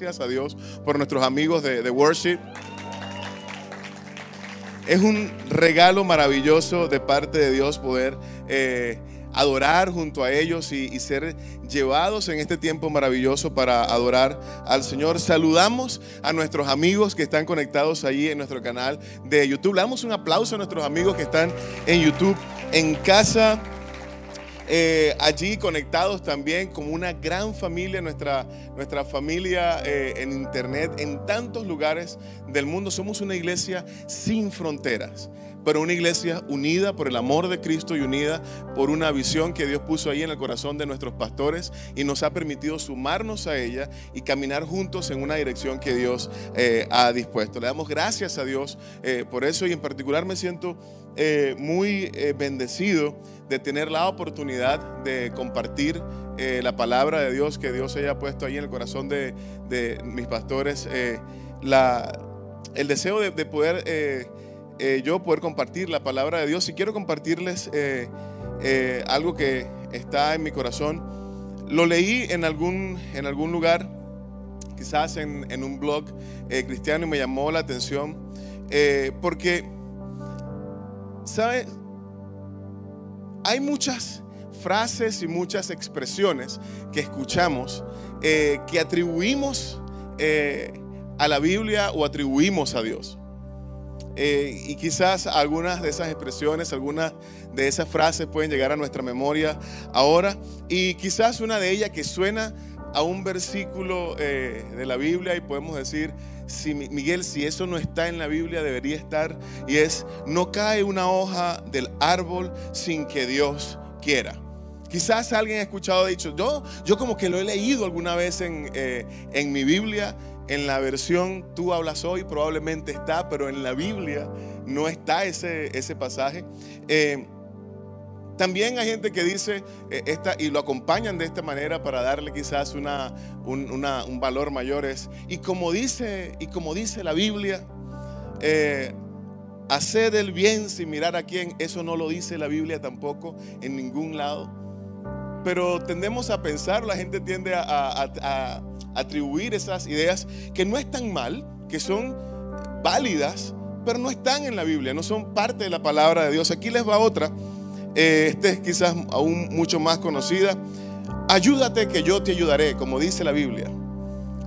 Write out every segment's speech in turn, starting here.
gracias a Dios por nuestros amigos de, Worship. Es un regalo maravilloso de parte de Dios poder eh, adorar junto a ellos y, y ser llevados en este tiempo maravilloso para adorar al Señor. Saludamos a nuestros amigos que están conectados allí en nuestro canal de YouTube. Le damos un aplauso a nuestros amigos que están en YouTube, en casa. Eh, allí conectados también como una gran familia, nuestra, nuestra familia eh, en internet, en tantos lugares del mundo. Somos una iglesia sin fronteras, pero una iglesia unida por el amor de Cristo y unida por una visión que Dios puso ahí en el corazón de nuestros pastores y nos ha permitido sumarnos a ella y caminar juntos en una dirección que Dios eh, ha dispuesto. Le damos gracias a Dios eh, por eso y en particular me siento eh, muy bendecido de tener la oportunidad de compartir la palabra de Dios que Dios haya puesto ahí en el corazón de, de mis pastores. el deseo de, de poder, eh, yo poder compartir la palabra de Dios y quiero compartirles eh, eh, algo que está en mi corazón. Lo leí en algún, en algún lugar, quizás en, en un blog cristiano y me llamó la atención porque, ¿sabes? Hay muchas frases y muchas expresiones que escuchamos que atribuimos a la Biblia o atribuimos a Dios. Eh, y quizás algunas de esas expresiones, algunas de esas frases pueden llegar a nuestra memoria ahora. Y quizás una de ellas que suena a un versículo eh, de la Biblia y podemos decir, si, Miguel, si eso no está en la Biblia, debería estar. Y es, no cae una hoja del árbol sin que Dios quiera. Quizás alguien ha escuchado, ha dicho, yo, yo como que lo he leído alguna vez en, eh, en mi Biblia, en la versión tú hablas hoy, probablemente está, pero en la Biblia no está ese, ese pasaje. Eh, también hay gente que dice eh, esta y lo acompañan de esta manera para darle quizás una, un, valor mayor. Es, y como dice, y como dice la Biblia, eh, haced el bien sin mirar a quién. Eso no lo dice la Biblia tampoco en ningún lado. Pero tendemos a pensar, la gente tiende a- a atribuir esas ideas que no están mal, que son válidas, pero no están en la Biblia, no son parte de la palabra de Dios. Aquí les va otra, eh, esta es quizás aún mucho más conocida. Ayúdate que yo te ayudaré, como dice la Biblia.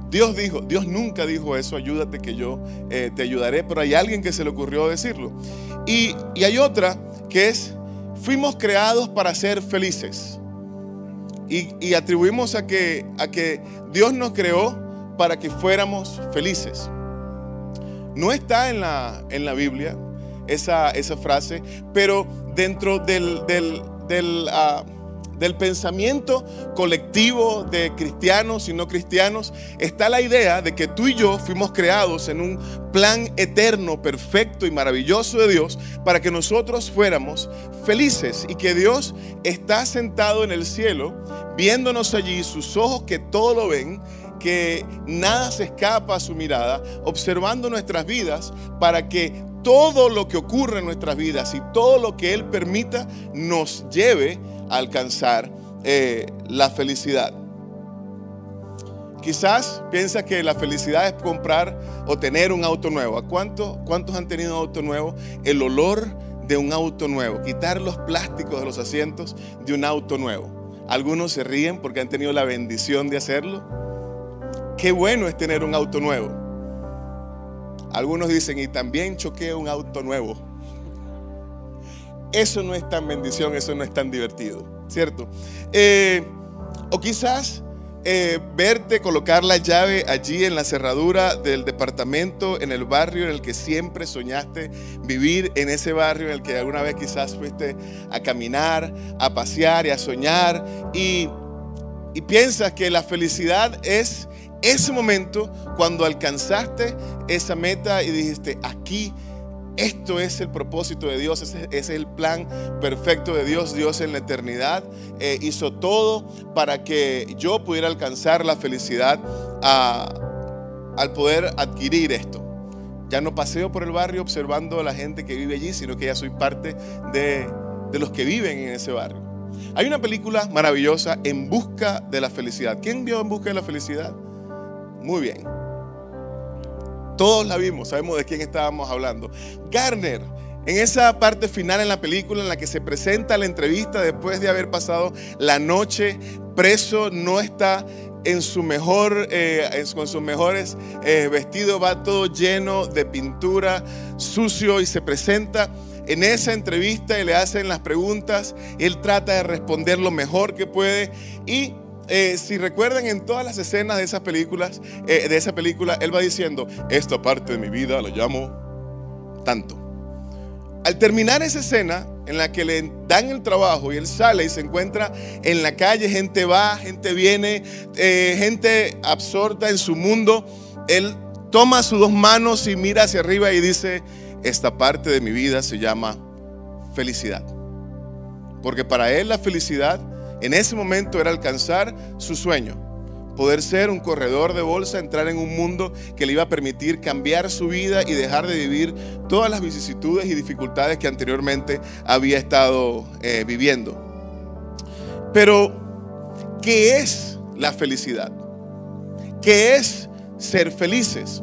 Dios dijo, Dios nunca dijo eso, ayúdate que yo eh, te ayudaré, pero hay alguien que se le ocurrió decirlo. Y, y hay otra que es, fuimos creados para ser felices. Y, atribuimos a que, a que Dios nos creó para que fuéramos felices. No está en la, en la Biblia esa, esa frase, pero dentro del, del, del, ah, del pensamiento colectivo de cristianos y no cristianos está la idea de que tú y yo fuimos creados en un plan eterno, perfecto y maravilloso de Dios para que nosotros fuéramos felices y que Dios está sentado en el cielo viéndonos allí, sus ojos que todo lo ven, que nada se escapa a su mirada, observando nuestras vidas para que todo lo que ocurre en nuestras vidas y todo lo que Él permita nos lleve alcanzar eh, la felicidad. Quizás piensas que la felicidad es comprar o tener un auto nuevo. ¿A cuántos, cuántos han tenido un auto nuevo? El olor de un auto nuevo, quitar los plásticos de los asientos de un auto nuevo. Algunos se ríen porque han tenido la bendición de hacerlo. Qué bueno es tener un auto nuevo. Algunos dicen, y también choqué un auto nuevo. Eso no es tan bendición, eso no es tan divertido, ¿cierto? Eh, o quizás eh, verte colocar la llave allí en la cerradura del departamento, en el barrio en el que siempre soñaste vivir, en ese barrio en el que alguna vez quizás fuiste a caminar, a pasear y a soñar, y, y piensas que la felicidad es ese momento cuando alcanzaste esa meta y dijiste, aquí esto es el propósito de Dios, es el plan perfecto de Dios. Dios en la eternidad eh, hizo todo para que yo pudiera alcanzar la felicidad a- al poder adquirir esto. Ya no paseo por el barrio observando a la gente que vive allí, sino que ya soy parte de, de los que viven en ese barrio. Hay una película maravillosa, En Busca de la Felicidad. ¿Quién vio En Busca de la Felicidad? Muy bien. Todos la vimos, sabemos de quién estábamos hablando. Garner, en esa parte final en la película en la que se presenta la entrevista después de haber pasado la noche preso, no está en su mejor, eh, con sus mejores eh, vestidos, va todo lleno de pintura, sucio y se presenta en esa entrevista y le hacen las preguntas. Él trata de responder lo mejor que puede y eh, si recuerdan en todas las escenas de esas películas, eh, de esa película, él va diciendo, esta parte de mi vida la llamo tanto. Al terminar esa escena en la que le dan el trabajo y él sale y se encuentra en la calle, gente va, gente viene, eh, gente absorta en su mundo, él toma sus dos manos y mira hacia arriba y dice, esta parte de mi vida se llama felicidad. Porque para él la felicidad en ese momento era alcanzar su sueño, poder ser un corredor de bolsa, entrar en un mundo que le iba a permitir cambiar su vida y dejar de vivir todas las vicisitudes y dificultades que anteriormente había estado eh, viviendo. Pero, ¿qué es la felicidad? ¿Qué es ser felices?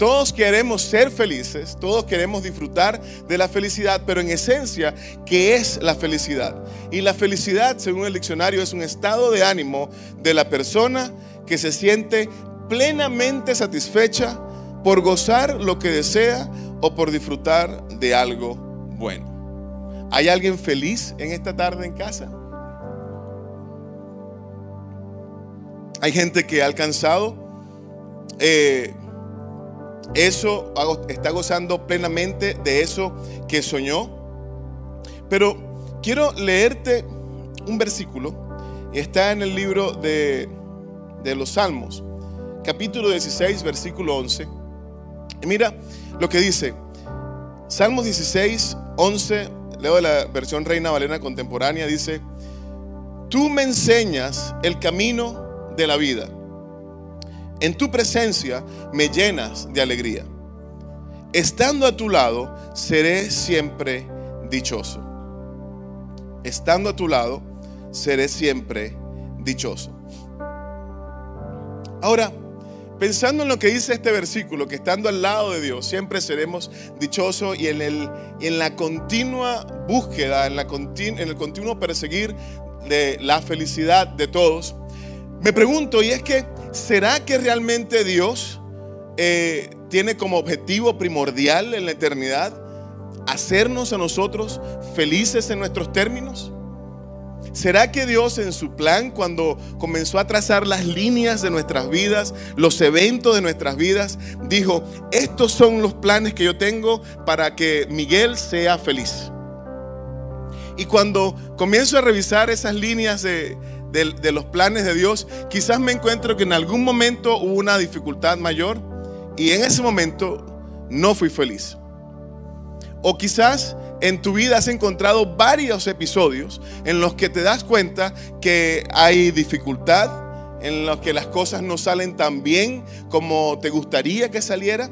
Todos queremos ser felices, todos queremos disfrutar de la felicidad, pero en esencia, ¿qué es la felicidad? Y la felicidad, según el diccionario, es un estado de ánimo de la persona que se siente plenamente satisfecha por gozar lo que desea o por disfrutar de algo bueno. ¿Hay alguien feliz en esta tarde en casa? Hay gente que ha alcanzado eh, eso está gozando plenamente de eso que soñó. Pero quiero leerte un versículo. Está en el libro de, de los Salmos, capítulo 16, versículo 11. Y mira lo que dice. Salmos 16, 11, leo de la versión Reina Valena contemporánea, dice, tú me enseñas el camino de la vida en tu presencia me llenas de alegría. Estando a tu lado, seré siempre dichoso. Estando a tu lado, seré siempre dichoso. Ahora, pensando en lo que dice este versículo, que estando al lado de Dios siempre seremos dichosos y en, el, en la continua búsqueda, en, la en el continuo perseguir de la felicidad de todos, me pregunto, y es que ¿será que realmente Dios eh, tiene como objetivo primordial en la eternidad hacernos a nosotros felices en nuestros términos? ¿Será que Dios en su plan, cuando comenzó a trazar las líneas de nuestras vidas, los eventos de nuestras vidas, dijo, estos son los planes que yo tengo para que Miguel sea feliz? Y cuando comienzo a revisar esas líneas de, de, los planes de Dios, quizás me encuentro que en algún momento hubo una dificultad mayor y en ese momento no fui feliz. O quizás en tu vida has encontrado varios episodios en los que te das cuenta que hay dificultad, en los que las cosas no salen tan bien como te gustaría que saliera,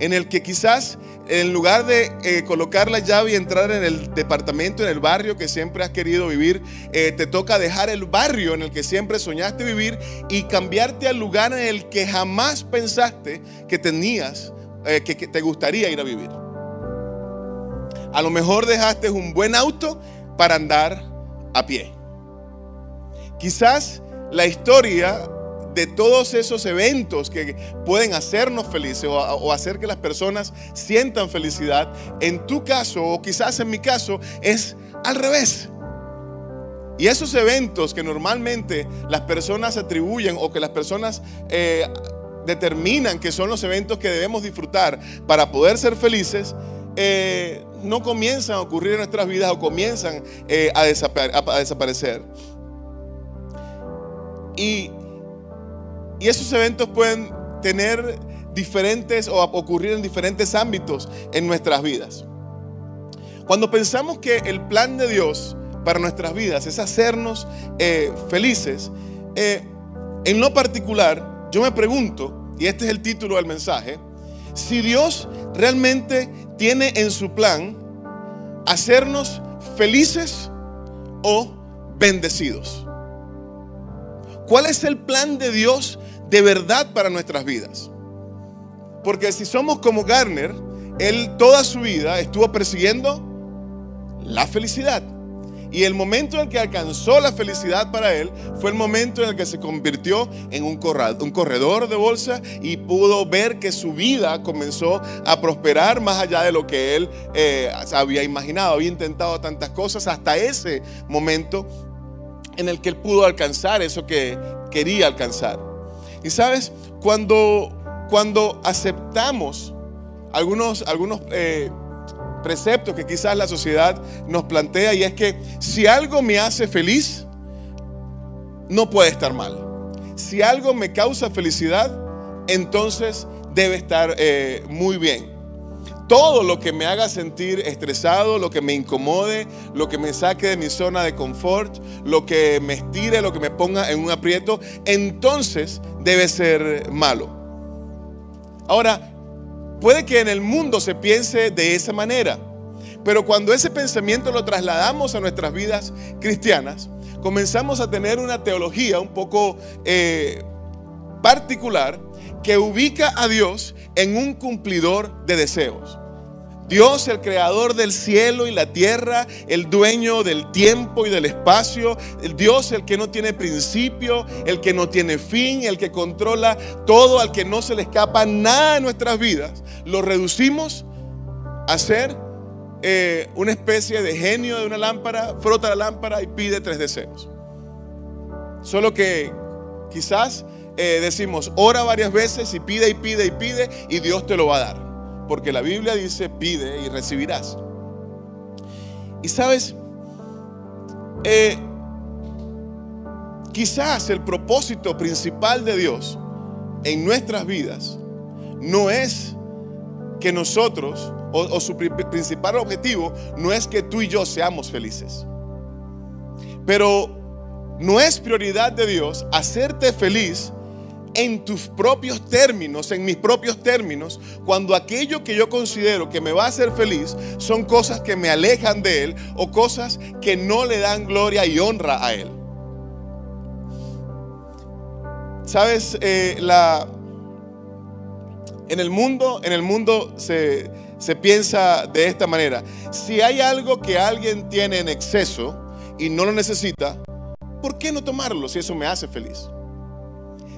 en el que quizás en lugar de eh, colocar la llave y entrar en el departamento, en el barrio que siempre has querido vivir, eh, te toca dejar el barrio en el que siempre soñaste vivir y cambiarte al lugar en el que jamás pensaste que tenías, eh, que, que te gustaría ir a vivir. A lo mejor dejaste un buen auto para andar a pie. Quizás la historia de todos esos eventos que pueden hacernos felices o, hacer que las personas sientan felicidad, en tu caso o quizás en mi caso es al revés. Y esos eventos que normalmente las personas atribuyen o que las personas eh, determinan que son los eventos que debemos disfrutar para poder ser felices, eh, no comienzan a ocurrir en nuestras vidas o comienzan eh, a, a desaparecer. Y y esos eventos pueden tener diferentes o ocurrir en diferentes ámbitos en nuestras vidas. Cuando pensamos que el plan de Dios para nuestras vidas es hacernos eh, felices, eh, en lo particular, yo me pregunto, y este es el título del mensaje, si Dios realmente tiene en su plan hacernos felices o bendecidos. ¿Cuál es el plan de Dios de verdad para nuestras vidas. Porque si somos como Garner, él toda su vida estuvo persiguiendo la felicidad. Y el momento en el que alcanzó la felicidad para él fue el momento en el que se convirtió en un, corredor de bolsa y pudo ver que su vida comenzó a prosperar más allá de lo que él eh, había imaginado. Había intentado tantas cosas hasta ese momento en el que él pudo alcanzar eso que quería alcanzar. Y sabes, cuando, cuando aceptamos algunos, algunos eh, preceptos que quizás la sociedad nos plantea y es que si algo me hace feliz, no puede estar mal. Si algo me causa felicidad, entonces debe estar eh, muy bien. Todo lo que me haga sentir estresado, lo que me incomode, lo que me saque de mi zona de confort, lo que me estire, lo que me ponga en un aprieto, entonces debe ser malo. Ahora, Puede que en el mundo se piense de esa manera, pero cuando ese pensamiento lo trasladamos a nuestras vidas cristianas, comenzamos a tener una teología un poco eh, particular que ubica a Dios en un cumplidor de deseos. Dios, el creador del cielo y la tierra, el dueño del tiempo y del espacio, el Dios, el que no tiene principio, el que no tiene fin, el que controla todo, al que no se le escapa nada en nuestras vidas, lo reducimos a ser eh, una especie de genio de una lámpara, frota la lámpara y pide tres deseos. Solo que quizás eh, decimos, ora varias veces y pide y pide y pide y Dios te lo va a dar porque la Biblia dice, pide y recibirás. Y sabes, eh, quizás el propósito principal de Dios en nuestras vidas no es que nosotros, o, o, su principal objetivo, no es que tú y yo seamos felices. Pero no es prioridad de Dios hacerte feliz en tus propios términos, en mis propios términos, cuando aquello que yo considero que me va a hacer feliz son cosas que me alejan de Él o cosas que no le dan gloria y honra a Él. Sabes, eh, la, en el mundo, en el mundo se, se piensa de esta manera. Si hay algo que alguien tiene en exceso y no lo necesita, ¿por qué no tomarlo si eso me hace feliz?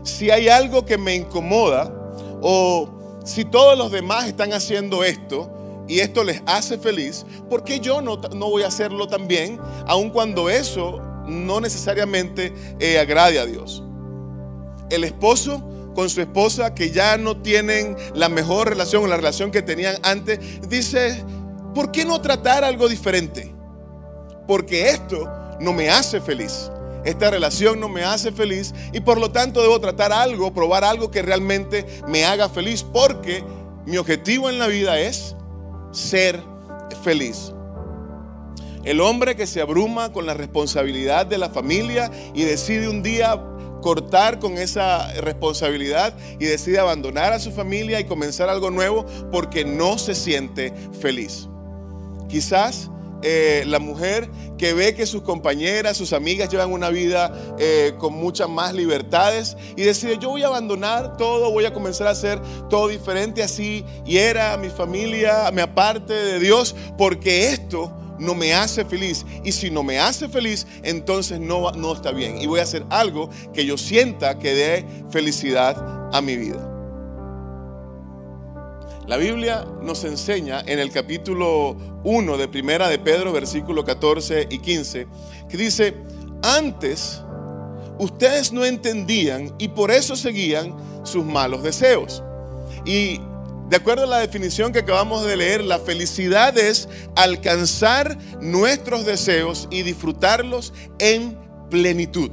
Si hay algo que me incomoda o si todos los demás están haciendo esto y esto les hace feliz, ¿por qué yo no, voy a hacerlo también, aun cuando eso no necesariamente eh, agrade a Dios? El esposo con su esposa que ya no tienen la mejor relación o la relación que tenían antes, dice, ¿por qué no tratar algo diferente? Porque esto no me hace feliz. Esta relación no me hace feliz y por lo tanto debo tratar algo, probar algo que realmente me haga feliz porque mi objetivo en la vida es ser feliz. El hombre que se abruma con la responsabilidad de la familia y decide un día cortar con esa responsabilidad y decide abandonar a su familia y comenzar algo nuevo porque no se siente feliz. Quizás eh, la mujer que ve que sus compañeras, sus amigas llevan una vida eh, con muchas más libertades y decide, yo voy a abandonar todo, voy a comenzar a hacer todo diferente así y era mi familia, me aparte de Dios, porque esto no me hace feliz. Y si no me hace feliz, entonces no, no está bien. Y voy a hacer algo que yo sienta que dé felicidad a mi vida. La Biblia nos enseña en el capítulo 1 de Primera de Pedro, versículo 14 y 15, que dice, antes ustedes no entendían y por eso seguían sus malos deseos. Y de acuerdo a la definición que acabamos de leer, la felicidad es alcanzar nuestros deseos y disfrutarlos en plenitud.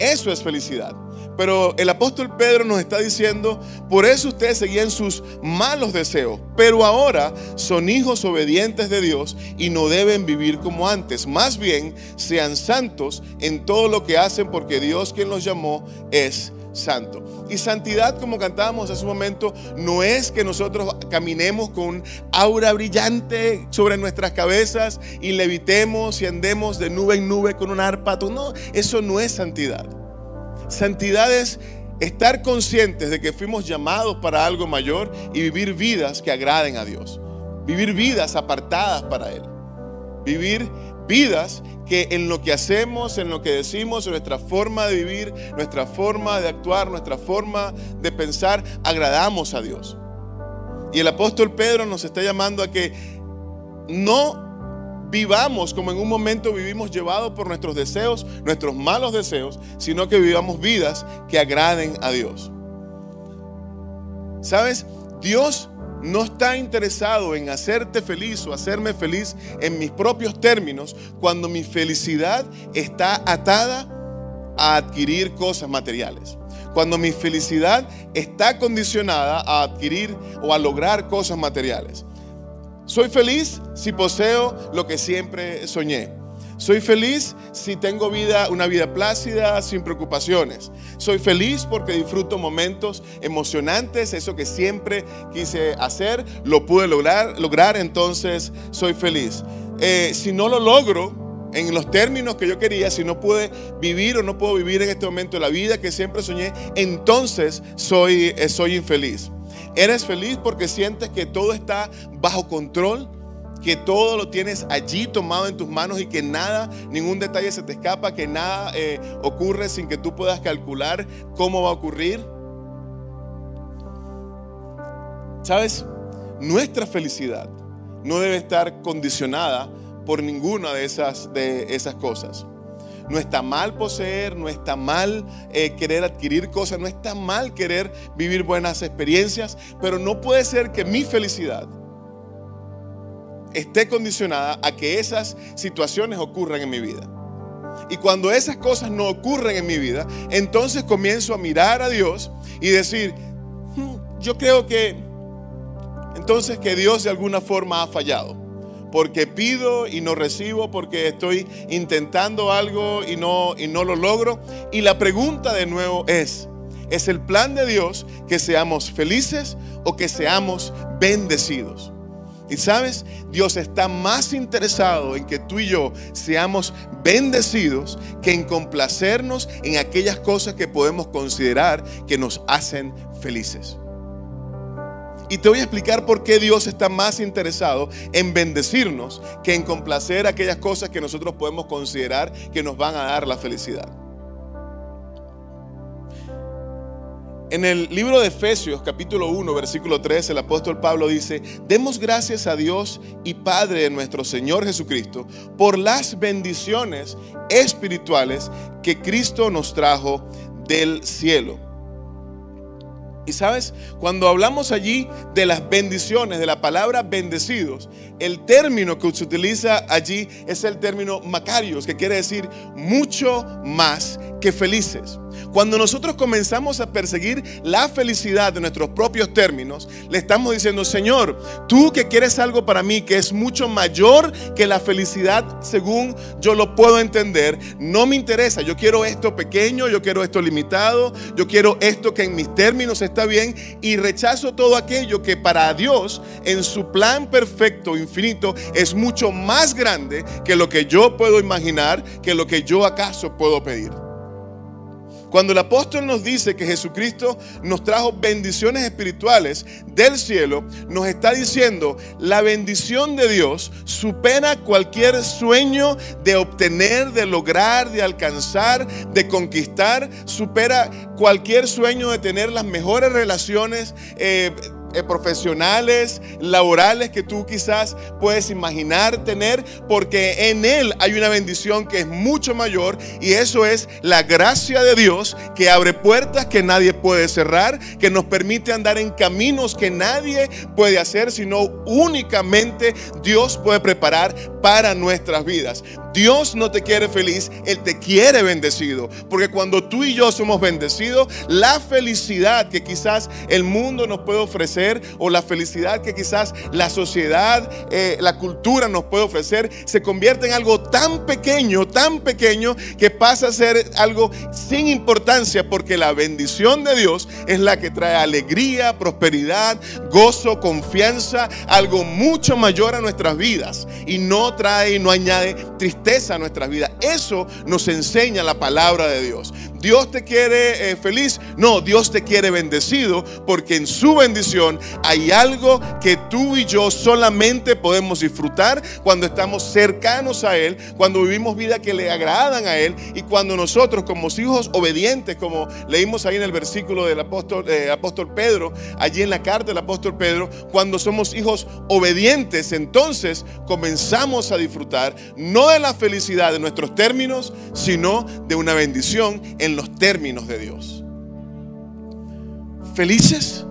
Eso es felicidad. Pero el apóstol Pedro nos está diciendo, por eso ustedes seguían sus malos deseos, pero ahora son hijos obedientes de Dios y no deben vivir como antes. Más bien, sean santos en todo lo que hacen porque Dios quien los llamó es santo. Y santidad, como cantábamos hace un momento, no es que nosotros caminemos con aura brillante sobre nuestras cabezas y levitemos y andemos de nube en nube con un arpa. No, eso no es santidad. Santidad es estar conscientes de que fuimos llamados para algo mayor y vivir vidas que agraden a Dios. Vivir vidas apartadas para Él. Vivir vidas que en lo que hacemos, en lo que decimos, en nuestra forma de vivir, nuestra forma de actuar, nuestra forma de pensar, agradamos a Dios. Y el apóstol Pedro nos está llamando a que no vivamos como en un momento vivimos llevados por nuestros deseos, nuestros malos deseos, sino que vivamos vidas que agraden a Dios. ¿Sabes? Dios no está interesado en hacerte feliz o hacerme feliz en mis propios términos cuando mi felicidad está atada a adquirir cosas materiales. Cuando mi felicidad está condicionada a adquirir o a lograr cosas materiales. Soy feliz si poseo lo que siempre soñé. Soy feliz si tengo vida, una vida plácida, sin preocupaciones. Soy feliz porque disfruto momentos emocionantes, eso que siempre quise hacer, lo pude lograr, lograr entonces soy feliz. Eh, si no lo logro, en los términos que yo quería, si no pude vivir o no puedo vivir en este momento la vida que siempre soñé, entonces soy, eh, soy infeliz. Eres feliz porque sientes que todo está bajo control, que todo lo tienes allí tomado en tus manos y que nada, ningún detalle se te escapa, que nada eh, ocurre sin que tú puedas calcular cómo va a ocurrir. ¿Sabes? Nuestra felicidad no debe estar condicionada por ninguna de esas, de esas cosas. No está mal poseer, no está mal eh, querer adquirir cosas, no está mal querer vivir buenas experiencias, pero no puede ser que mi felicidad esté condicionada a que esas situaciones ocurran en mi vida. Y cuando esas cosas no ocurren en mi vida, entonces comienzo a mirar a Dios y decir, hmm, yo creo que entonces que Dios de alguna forma ha fallado porque pido y no recibo, porque estoy intentando algo y no, y no lo logro. Y la pregunta de nuevo es, ¿es el plan de Dios que seamos felices o que seamos bendecidos? Y sabes, Dios está más interesado en que tú y yo seamos bendecidos que en complacernos en aquellas cosas que podemos considerar que nos hacen felices. Y te voy a explicar por qué Dios está más interesado en bendecirnos que en complacer aquellas cosas que nosotros podemos considerar que nos van a dar la felicidad. En el libro de Efesios capítulo 1 versículo 3 el apóstol Pablo dice, demos gracias a Dios y Padre de nuestro Señor Jesucristo por las bendiciones espirituales que Cristo nos trajo del cielo. Y sabes, cuando hablamos allí de las bendiciones, de la palabra bendecidos, el término que se utiliza allí es el término macarios, que quiere decir mucho más que felices. Cuando nosotros comenzamos a perseguir la felicidad de nuestros propios términos, le estamos diciendo, Señor, tú que quieres algo para mí que es mucho mayor que la felicidad según yo lo puedo entender, no me interesa. Yo quiero esto pequeño, yo quiero esto limitado, yo quiero esto que en mis términos está bien y rechazo todo aquello que para Dios en su plan perfecto, infinito, es mucho más grande que lo que yo puedo imaginar, que lo que yo acaso puedo pedir. Cuando el apóstol nos dice que Jesucristo nos trajo bendiciones espirituales del cielo, nos está diciendo, la bendición de Dios supera cualquier sueño de obtener, de lograr, de alcanzar, de conquistar, supera cualquier sueño de tener las mejores relaciones. Eh, eh, profesionales, laborales que tú quizás puedes imaginar tener, porque en Él hay una bendición que es mucho mayor y eso es la gracia de Dios que abre puertas que nadie puede cerrar, que nos permite andar en caminos que nadie puede hacer, sino únicamente Dios puede preparar para nuestras vidas. Dios no te quiere feliz, Él te quiere bendecido. Porque cuando tú y yo somos bendecidos, la felicidad que quizás el mundo nos puede ofrecer o la felicidad que quizás la sociedad, eh, la cultura nos puede ofrecer, se convierte en algo tan pequeño, tan pequeño, que pasa a ser algo sin importancia porque la bendición de Dios es la que trae alegría, prosperidad, gozo, confianza, algo mucho mayor a nuestras vidas y no trae y no añade tristeza a nuestras vidas. Eso nos enseña la palabra de Dios. Dios te quiere eh, feliz. No, Dios te quiere bendecido porque en su bendición hay algo que tú y yo solamente podemos disfrutar cuando estamos cercanos a Él, cuando vivimos vida que le agradan a Él y cuando nosotros como hijos obedientes, como leímos ahí en el versículo del apóstol, eh, apóstol Pedro, allí en la carta del apóstol Pedro, cuando somos hijos obedientes, entonces comenzamos a disfrutar no de la felicidad de nuestros términos, sino de una bendición en los términos de Dios. ¿Felices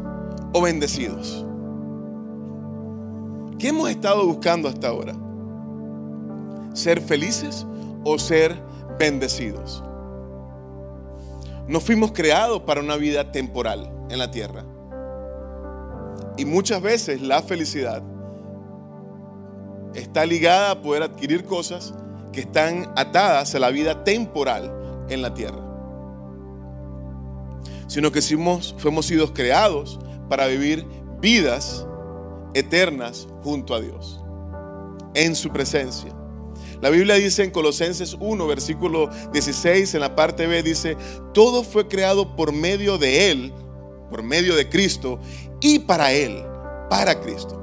o bendecidos? ¿Qué hemos estado buscando hasta ahora? ¿Ser felices o ser bendecidos? No fuimos creados para una vida temporal en la tierra. Y muchas veces la felicidad está ligada a poder adquirir cosas que están atadas a la vida temporal en la tierra. Sino que fuimos, fuimos sido creados para vivir vidas eternas junto a Dios, en su presencia. La Biblia dice en Colosenses 1, versículo 16, en la parte B, dice, todo fue creado por medio de Él, por medio de Cristo, y para Él, para Cristo.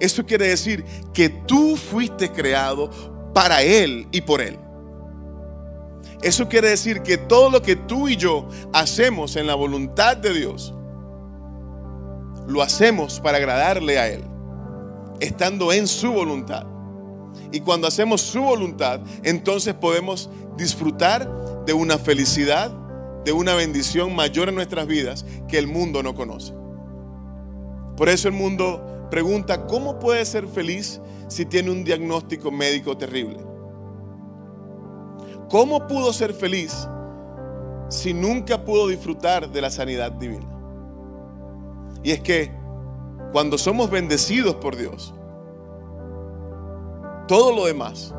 Eso quiere decir que tú fuiste creado para Él y por Él. Eso quiere decir que todo lo que tú y yo hacemos en la voluntad de Dios, lo hacemos para agradarle a Él, estando en su voluntad. Y cuando hacemos su voluntad, entonces podemos disfrutar de una felicidad, de una bendición mayor en nuestras vidas que el mundo no conoce. Por eso el mundo pregunta, ¿cómo puede ser feliz si tiene un diagnóstico médico terrible? ¿Cómo pudo ser feliz si nunca pudo disfrutar de la sanidad divina? Y es que cuando somos bendecidos por Dios, todo lo demás,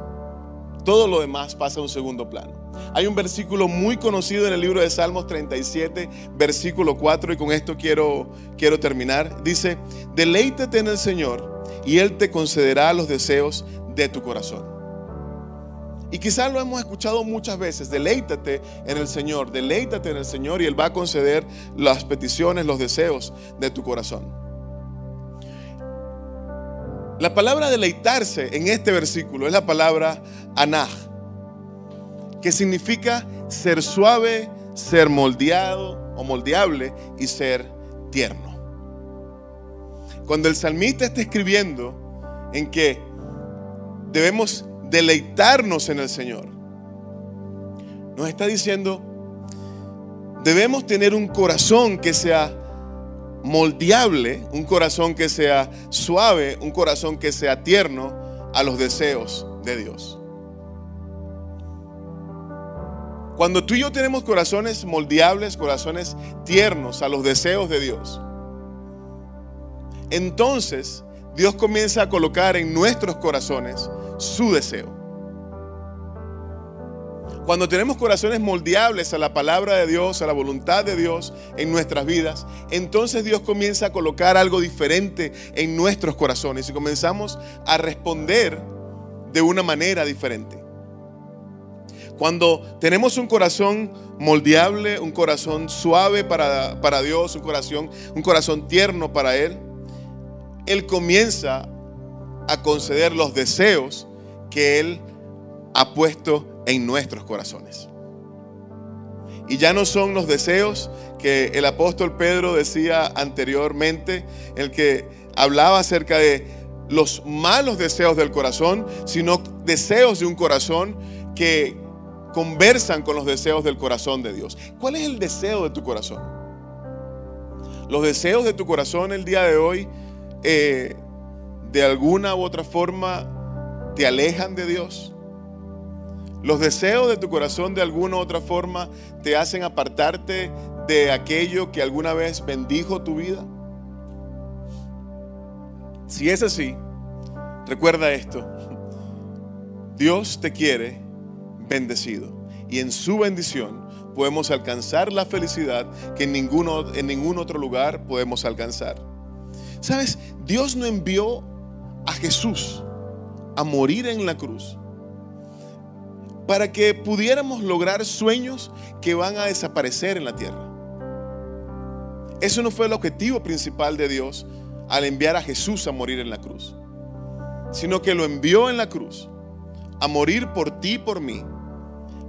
todo lo demás pasa a un segundo plano. Hay un versículo muy conocido en el libro de Salmos 37, versículo 4, y con esto quiero, quiero terminar. Dice, deleítate en el Señor y Él te concederá los deseos de tu corazón. Y quizás lo hemos escuchado muchas veces, deleítate en el Señor, deleítate en el Señor y Él va a conceder las peticiones, los deseos de tu corazón. La palabra deleitarse en este versículo es la palabra anaj, que significa ser suave, ser moldeado o moldeable y ser tierno. Cuando el salmista está escribiendo en que debemos deleitarnos en el Señor, nos está diciendo, debemos tener un corazón que sea moldeable, un corazón que sea suave, un corazón que sea tierno a los deseos de Dios. Cuando tú y yo tenemos corazones moldeables, corazones tiernos a los deseos de Dios, entonces Dios comienza a colocar en nuestros corazones su deseo. Cuando tenemos corazones moldeables a la palabra de Dios, a la voluntad de Dios en nuestras vidas, entonces Dios comienza a colocar algo diferente en nuestros corazones y comenzamos a responder de una manera diferente. Cuando tenemos un corazón moldeable, un corazón suave para, para Dios, un corazón, un corazón tierno para Él, Él comienza a conceder los deseos que Él ha puesto en nuestros corazones. Y ya no son los deseos que el apóstol Pedro decía anteriormente, el que hablaba acerca de los malos deseos del corazón, sino deseos de un corazón que conversan con los deseos del corazón de Dios. ¿Cuál es el deseo de tu corazón? Los deseos de tu corazón el día de hoy, eh, de alguna u otra forma, te alejan de Dios. Los deseos de tu corazón de alguna u otra forma te hacen apartarte de aquello que alguna vez bendijo tu vida. Si es así, recuerda esto. Dios te quiere bendecido y en su bendición podemos alcanzar la felicidad que en, ninguno, en ningún otro lugar podemos alcanzar. ¿Sabes? Dios no envió a Jesús a morir en la cruz para que pudiéramos lograr sueños que van a desaparecer en la tierra. Eso no fue el objetivo principal de Dios al enviar a Jesús a morir en la cruz, sino que lo envió en la cruz a morir por ti y por mí,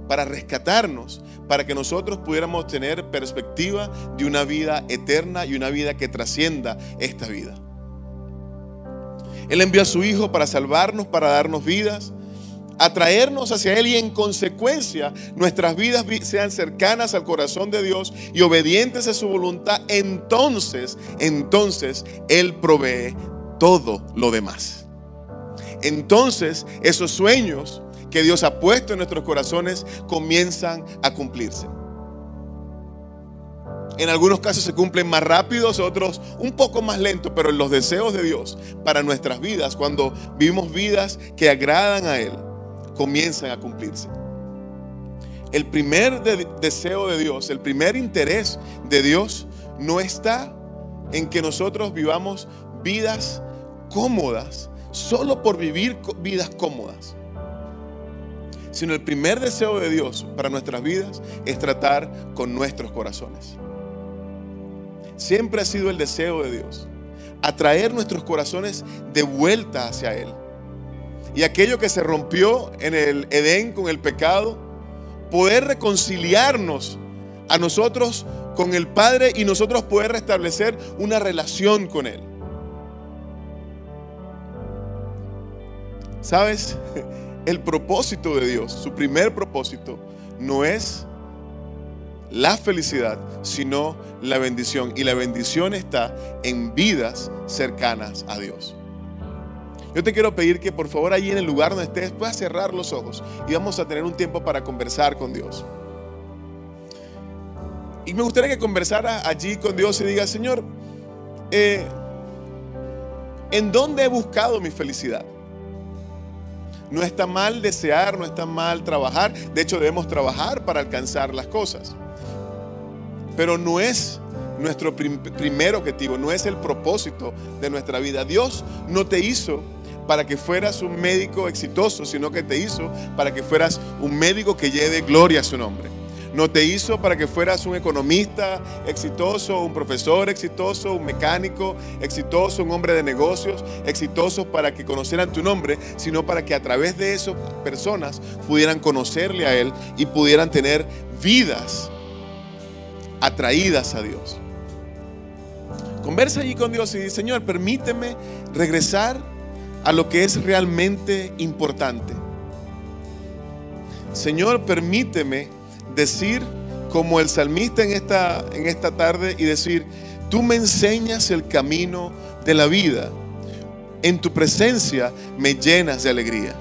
para rescatarnos, para que nosotros pudiéramos tener perspectiva de una vida eterna y una vida que trascienda esta vida. Él envió a su Hijo para salvarnos, para darnos vidas, atraernos hacia Él y en consecuencia nuestras vidas sean cercanas al corazón de Dios y obedientes a su voluntad, entonces, entonces Él provee todo lo demás. Entonces esos sueños que Dios ha puesto en nuestros corazones comienzan a cumplirse. En algunos casos se cumplen más rápidos, otros un poco más lentos, pero en los deseos de Dios para nuestras vidas, cuando vivimos vidas que agradan a Él, comienzan a cumplirse. El primer deseo de Dios, el primer interés de Dios no está en que nosotros vivamos vidas cómodas, solo por vivir vidas cómodas sino el primer deseo de Dios para nuestras vidas es tratar con nuestros corazones. Siempre ha sido el deseo de Dios, atraer nuestros corazones de vuelta hacia Él. Y aquello que se rompió en el Edén con el pecado, poder reconciliarnos a nosotros con el Padre y nosotros poder restablecer una relación con Él. ¿Sabes? El propósito de Dios, su primer propósito, no es la felicidad, sino la bendición. Y la bendición está en vidas cercanas a Dios. Yo te quiero pedir que por favor allí en el lugar donde estés puedas cerrar los ojos y vamos a tener un tiempo para conversar con Dios. Y me gustaría que conversara allí con Dios y diga, Señor, eh, ¿en dónde he buscado mi felicidad? No está mal desear, no está mal trabajar. De hecho, debemos trabajar para alcanzar las cosas. Pero no es nuestro primer objetivo, no es el propósito de nuestra vida. Dios no te hizo para que fueras un médico exitoso, sino que te hizo para que fueras un médico que lleve gloria a su nombre. No te hizo para que fueras un economista exitoso, un profesor exitoso, un mecánico exitoso, un hombre de negocios exitoso para que conocieran tu nombre, sino para que a través de esas personas pudieran conocerle a Él y pudieran tener vidas atraídas a Dios. Conversa allí con Dios y dice, Señor, permíteme regresar a lo que es realmente importante. Señor, permíteme decir como el salmista en esta, en esta tarde y decir, tú me enseñas el camino de la vida. En tu presencia me llenas de alegría.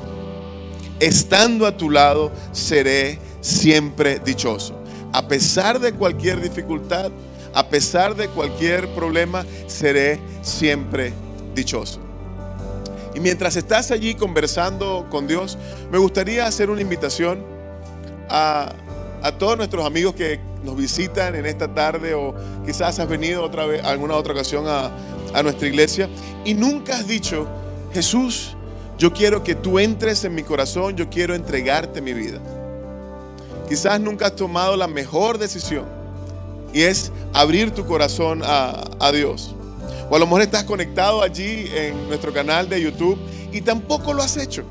Estando a tu lado seré siempre dichoso. A pesar de cualquier dificultad, a pesar de cualquier problema, seré siempre dichoso. Y mientras estás allí conversando con Dios, me gustaría hacer una invitación a a todos nuestros amigos que nos visitan en esta tarde o quizás has venido otra vez, alguna otra ocasión a, a nuestra iglesia y nunca has dicho, Jesús, yo quiero que tú entres en mi corazón, yo quiero entregarte mi vida. Quizás nunca has tomado la mejor decisión y es abrir tu corazón a, a Dios. O a lo mejor estás conectado allí en nuestro canal de YouTube y tampoco lo has hecho.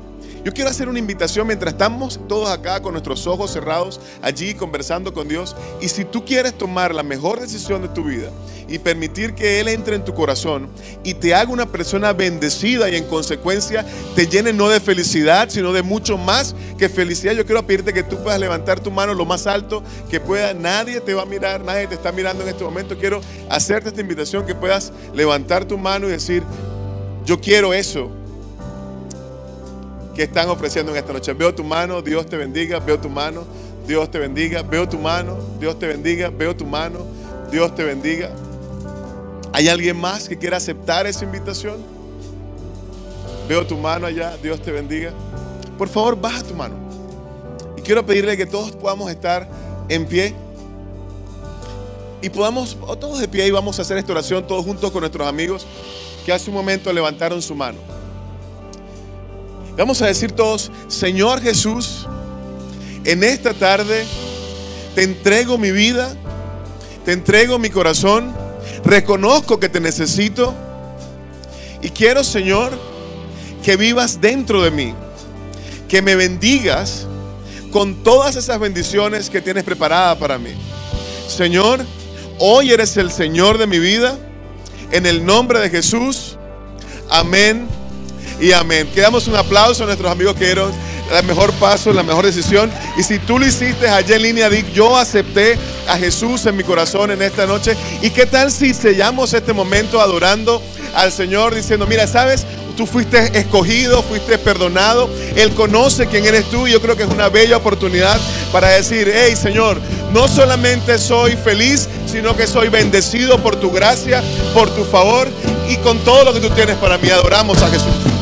Yo quiero hacer una invitación mientras estamos todos acá con nuestros ojos cerrados, allí conversando con Dios. Y si tú quieres tomar la mejor decisión de tu vida y permitir que Él entre en tu corazón y te haga una persona bendecida y en consecuencia te llene no de felicidad, sino de mucho más que felicidad, yo quiero pedirte que tú puedas levantar tu mano lo más alto que pueda. Nadie te va a mirar, nadie te está mirando en este momento. Quiero hacerte esta invitación que puedas levantar tu mano y decir, yo quiero eso que están ofreciendo en esta noche. Veo tu mano, Dios te bendiga, veo tu mano, Dios te bendiga, veo tu mano, Dios te bendiga, veo tu mano, Dios te bendiga. ¿Hay alguien más que quiera aceptar esa invitación? Veo tu mano allá, Dios te bendiga. Por favor, baja tu mano. Y quiero pedirle que todos podamos estar en pie. Y podamos, todos de pie y vamos a hacer esta oración todos juntos con nuestros amigos que hace un momento levantaron su mano. Vamos a decir todos, Señor Jesús, En esta tarde te entrego mi vida, te entrego mi corazón, reconozco que te necesito y quiero, Señor, que vivas dentro de mí, que me bendigas con todas esas bendiciones que tienes preparadas para mí. Señor, hoy eres el Señor de mi vida, en el nombre de Jesús. Amén y amén. Quedamos un aplauso a nuestros amigos que dieron el mejor paso, la mejor decisión. Y si tú lo hiciste allá en línea, Dick, yo acepté a Jesús en mi corazón en esta noche. ¿Y qué tal si sellamos este momento adorando al Señor diciendo, mira, sabes, tú fuiste escogido, fuiste perdonado, Él conoce quién eres tú y yo creo que es una bella oportunidad para decir, hey Señor, no solamente soy feliz, sino que soy bendecido por tu gracia, por tu favor y con todo lo que tú tienes para mí. Adoramos a Jesús.